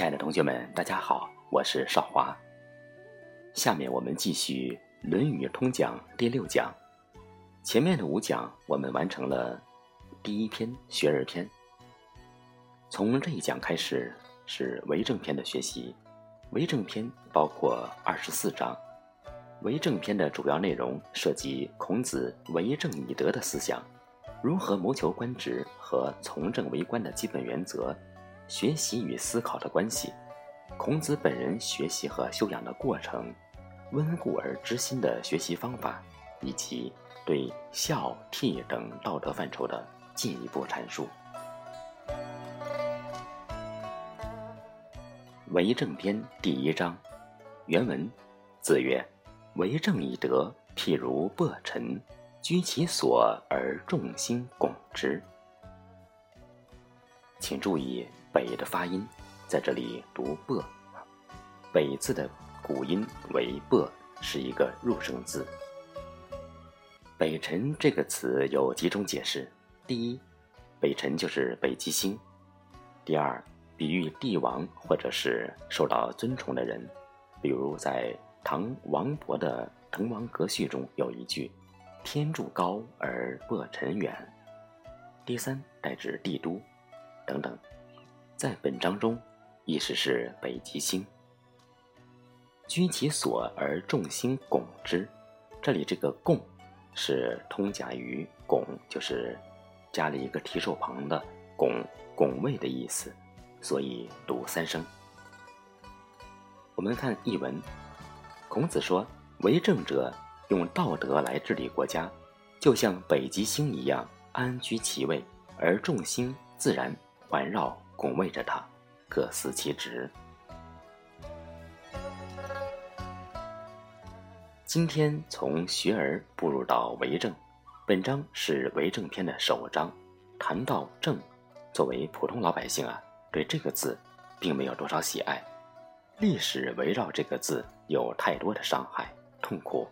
亲爱的同学们，大家好，我是少华。下面我们继续《论语通讲》第六讲。前面的五讲我们完成了第一篇学而篇，从这一讲开始是为政篇的学习。为政篇包括二十四章，为政篇的主要内容涉及孔子为政以德的思想，如何谋求官职和从政为官的基本原则。学习与思考的关系，孔子本人学习和修养的过程，温故而知新的学习方法，以及对孝悌等道德范畴的进一步阐述。为政篇第一章，原文：子曰：“为政以德，譬如薄尘，居其所而众星拱之。”请注意。北的发音，在这里读“薄”。北字的古音为“薄”，是一个入声字。北辰这个词有几种解释：第一，北辰就是北极星；第二，比喻帝王或者是受到尊崇的人，比如在唐王勃的《滕王阁序》中有一句：“天柱高而薄尘远。”第三，代指帝都，等等。在本章中，意思是北极星。居其所而众星拱之，这里这个“拱”是通假于“拱”，就是加了一个提手旁的“拱”，拱卫的意思，所以读三声。我们看译文，孔子说：“为政者用道德来治理国家，就像北极星一样安居其位，而众星自然环绕。”拱卫着他，各司其职。今天从学而步入到为政，本章是为政篇的首章。谈到政，作为普通老百姓啊，对这个字并没有多少喜爱。历史围绕这个字有太多的伤害、痛苦。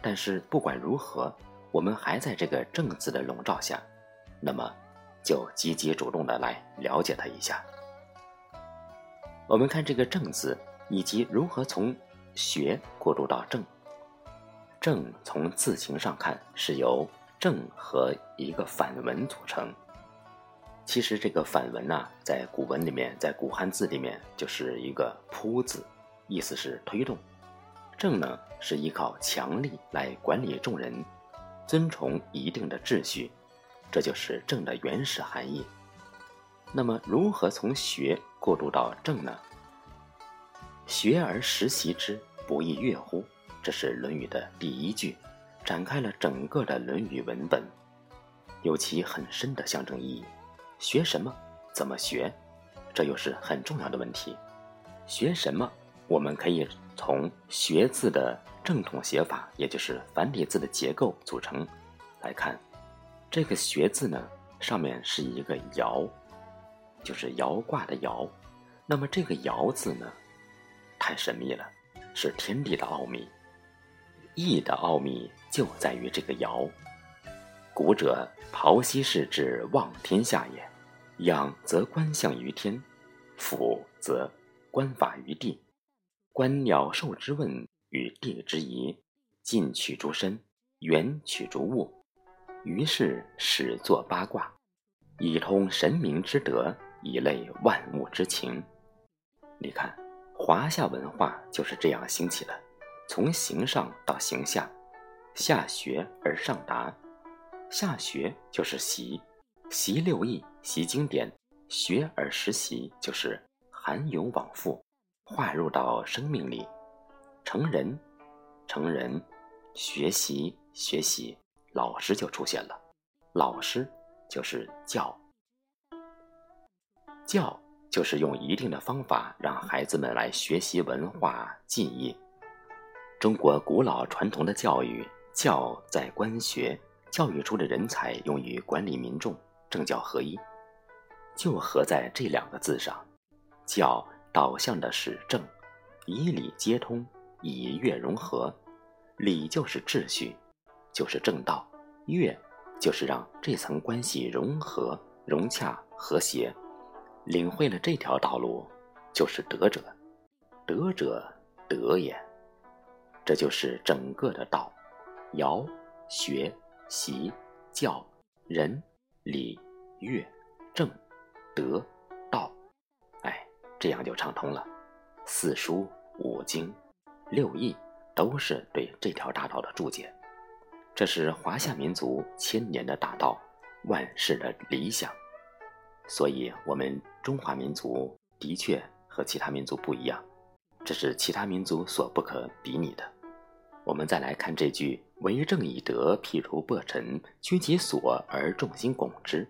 但是不管如何，我们还在这个“政”字的笼罩下，那么。就积极主动的来了解它一下。我们看这个“正”字，以及如何从学过渡到正。正从字形上看是由正和一个反文组成。其实这个反文呢，在古文里面，在古汉字里面就是一个扑字，意思是推动。正呢是依靠强力来管理众人，遵从一定的秩序。这就是正的原始含义。那么，如何从学过渡到正呢？学而时习之，不亦说乎？这是《论语》的第一句，展开了整个的《论语》文本，有其很深的象征意义。学什么？怎么学？这又是很重要的问题。学什么？我们可以从“学”字的正统写法，也就是繁体字的结构组成来看。这个“学”字呢，上面是一个“爻”，就是爻卦的“爻”。那么这个“爻”字呢，太神秘了，是天地的奥秘。易的奥秘就在于这个“爻”。古者庖溪氏之望天下也，仰则观象于天，俯则观法于地，观鸟兽之问与地之宜，近取诸身，远取诸物。于是始作八卦，以通神明之德，以类万物之情。你看，华夏文化就是这样兴起的，从形上到形下，下学而上达。下学就是习，习六艺，习经典；学而时习，就是涵有往复，化入到生命里，成人，成人，学习，学习。老师就出现了，老师就是教，教就是用一定的方法让孩子们来学习文化技艺。中国古老传统的教育，教在官学，教育出的人才用于管理民众，政教合一，就合在这两个字上。教导向的是政，以礼接通，以乐融合，礼就是秩序。就是正道，乐就是让这层关系融合、融洽、和谐。领会了这条道路，就是德者，德者德也。这就是整个的道，尧、学、习、教、仁、礼、乐、正、德、道。哎，这样就畅通了。四书、五经、六艺都是对这条大道的注解。这是华夏民族千年的大道，万世的理想。所以，我们中华民族的确和其他民族不一样，这是其他民族所不可比拟的。我们再来看这句“为政以德，譬如薄尘，居其所而众星拱之”，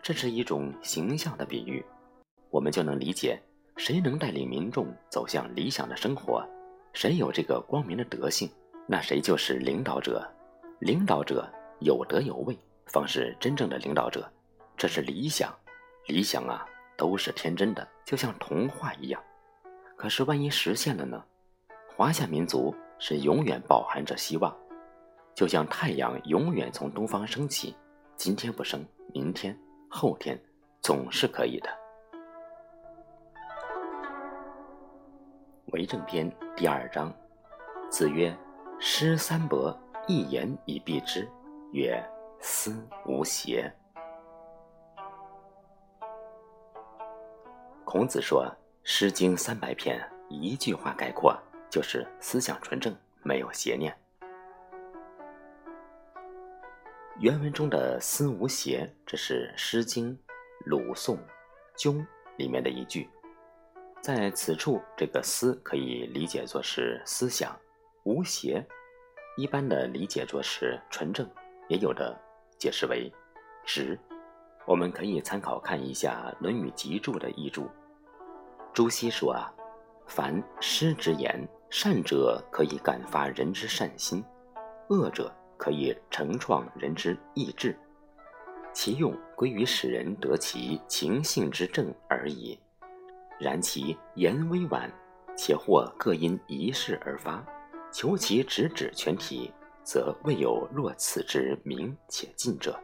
这是一种形象的比喻，我们就能理解，谁能带领民众走向理想的生活，谁有这个光明的德性，那谁就是领导者。领导者有德有位，方是真正的领导者。这是理想，理想啊，都是天真的，就像童话一样。可是万一实现了呢？华夏民族。是永远饱含着希望，就像太阳永远从东方升起，今天不升，明天、后天总是可以的。为政篇第二章，子曰：“诗三伯，一言以蔽之，曰：思无邪。”孔子说，《诗经》三百篇，一句话概括。就是思想纯正，没有邪念。原文中的“思无邪”，这是《诗经·鲁颂·庸》里面的一句。在此处，这个“思”可以理解作是思想，“无邪”一般的理解作是纯正，也有的解释为直。我们可以参考看一下《论语集注》的译注。朱熹说啊。凡师之言，善者可以感发人之善心，恶者可以成创人之意志，其用归于使人得其情性之正而已。然其言微婉，且或各因一事而发，求其直指全体，则未有若此之明且尽者。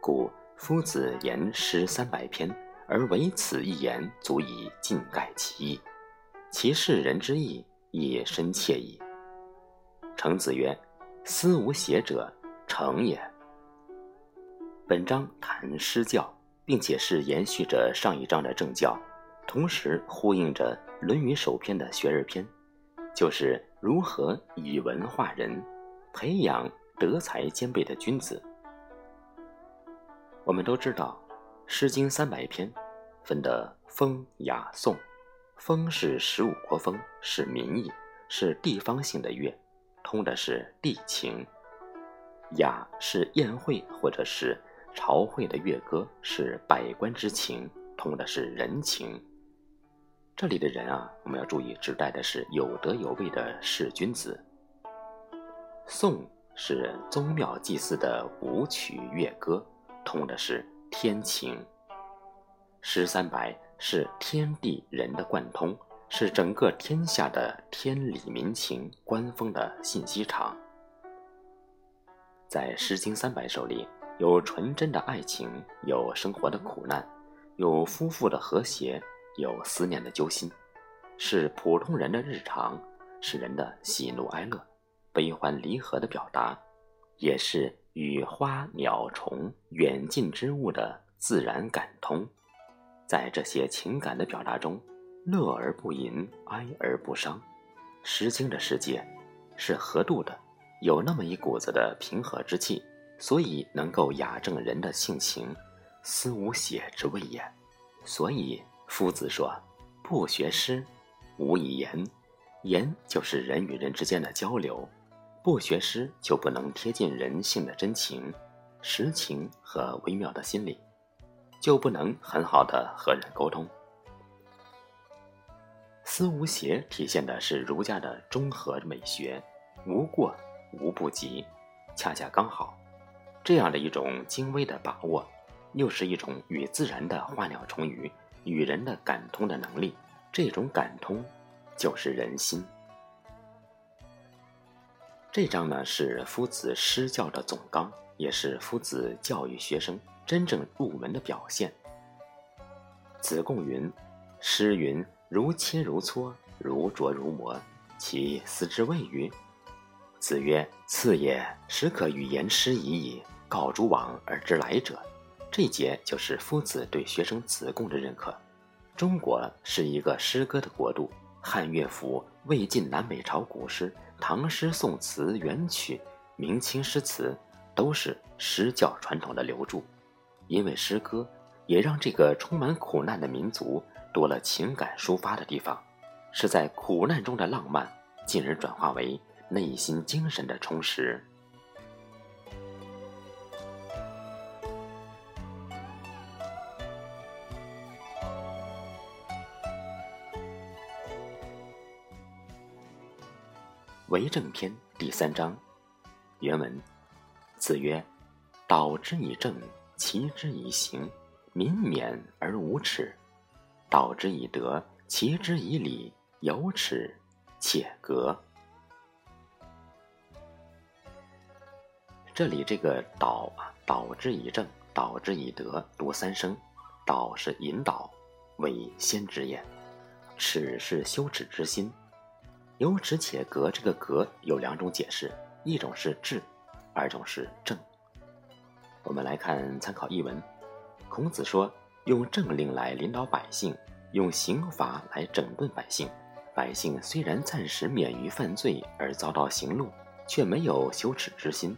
故夫子言诗三百篇，而唯此一言，足以尽盖其意。其视人之意，亦深切矣。程子曰：“思无邪者，诚也。”本章谈诗教，并且是延续着上一章的政教，同时呼应着《论语》首篇的学而篇，就是如何以文化人，培养德才兼备的君子。我们都知道，《诗经》三百篇，分的风、雅、颂。风是十五国风，是民意，是地方性的乐，通的是地情；雅是宴会或者是朝会的乐歌，是百官之情，通的是人情。这里的人啊，我们要注意，指代的是有德有位的士君子。颂是宗庙祭祀的舞曲乐歌，通的是天情。诗三百。是天地人的贯通，是整个天下的天理民情、官风的信息场。在《诗经》三百首里，有纯真的爱情，有生活的苦难，有夫妇的和谐，有思念的揪心，是普通人的日常，是人的喜怒哀乐、悲欢离合的表达，也是与花鸟虫、远近之物的自然感通。在这些情感的表达中，乐而不淫，哀而不伤，《诗经》的世界是合度的，有那么一股子的平和之气，所以能够雅正人的性情，思无邪之谓也。所以夫子说：“不学诗，无以言。言就是人与人之间的交流，不学诗就不能贴近人性的真情、实情和微妙的心理。”就不能很好的和人沟通。思无邪体现的是儒家的中和美学，无过无不及，恰恰刚好。这样的一种精微的把握，又是一种与自然的花鸟虫鱼与人的感通的能力。这种感通，就是人心。这章呢是夫子施教的总纲，也是夫子教育学生。真正入门的表现。子贡云：“诗云：如切如磋，如琢如磨，其思之谓与？”子曰：“次也，始可与言师已矣。告诸往而知来者。”这一节就是夫子对学生子贡的认可。中国是一个诗歌的国度，汉乐府、魏晋南北朝古诗、唐诗宋词、元曲、明清诗词，都是诗教传统的流注。因为诗歌，也让这个充满苦难的民族多了情感抒发的地方，是在苦难中的浪漫，进而转化为内心精神的充实。为政篇第三章，原文：子曰：“导之以政，齐之以刑，民免而无耻；导之以德，齐之以礼，有耻且格。”这里这个“导”啊，“导之以政，导之以德”，读三声，“导”是引导，为先之言；“耻”是羞耻之心。有耻且格，这个格有两种解释，一种是治，二种是正。我们来看参考译文。孔子说：“用政令来领导百姓，用刑罚来整顿百姓。百姓虽然暂时免于犯罪而遭到刑戮，却没有羞耻之心。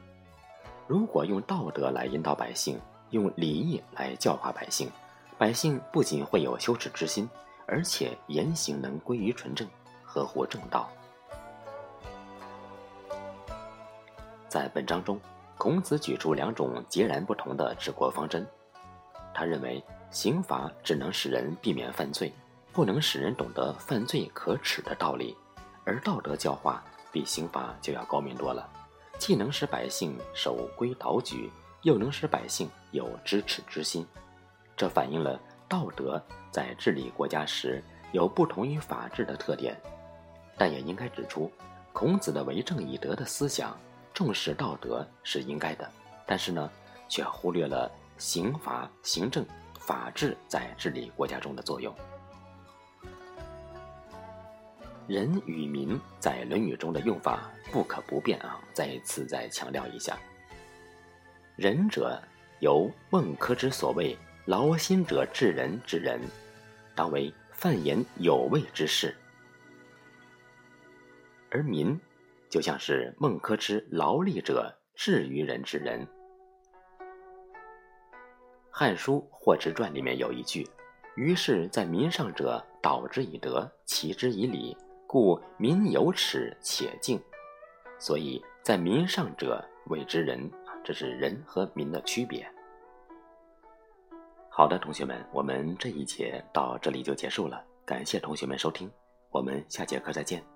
如果用道德来引导百姓，用礼义来教化百姓，百姓不仅会有羞耻之心，而且言行能归于纯正。”合乎正道。在本章中，孔子举出两种截然不同的治国方针。他认为，刑罚只能使人避免犯罪，不能使人懂得犯罪可耻的道理；而道德教化比刑罚就要高明多了，既能使百姓守规蹈矩，又能使百姓有知耻之心。这反映了道德在治理国家时有不同于法治的特点。但也应该指出，孔子的为政以德的思想，重视道德是应该的，但是呢，却忽略了刑罚、行政、法治在治理国家中的作用。人与民在《论语》中的用法不可不变啊！再一次再强调一下，仁者由孟轲之所谓“劳心者治人”之人，当为犯言有味之事。而民，就像是孟轲之劳力者至于人之人。《汉书·霍之传》里面有一句：“于是，在民上者，导之以德，齐之以礼，故民有耻且敬。”所以，在民上者谓之人，这是人和民的区别。好的，同学们，我们这一节到这里就结束了，感谢同学们收听，我们下节课再见。